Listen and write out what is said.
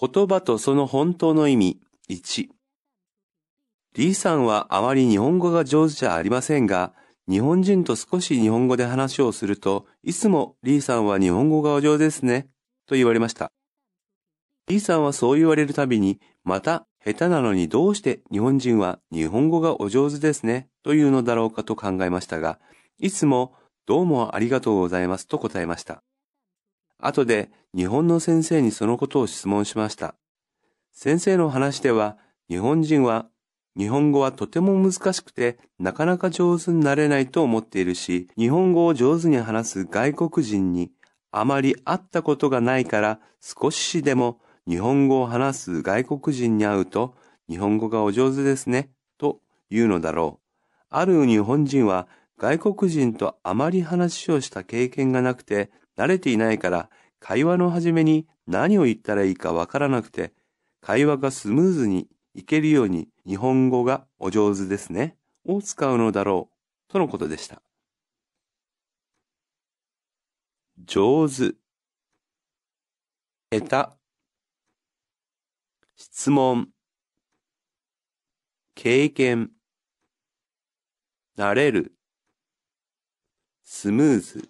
言葉とその本当の意味1リーさんはあまり日本語が上手じゃありませんが、日本人と少し日本語で話をすると、いつもリーさんは日本語がお上手ですね、と言われました。リーさんはそう言われるたびに、また下手なのにどうして日本人は日本語がお上手ですね、というのだろうかと考えましたが、いつもどうもありがとうございますと答えました。後で日本の先生にそのことを質問しました。先生の話では、日本人は日本語はとても難しくてなかなか上手になれないと思っているし、日本語を上手に話す外国人にあまり会ったことがないから少しでも日本語を話す外国人に会うと日本語がお上手ですねと言うのだろう。ある日本人は外国人とあまり話をした経験がなくて慣れていないから会話の初めに何を言ったらいいかわからなくて会話がスムーズにいけるように日本語がお上手ですね。を使うのだろうとのことでした。上手。下手。質問。経験。慣れる。スムーズ。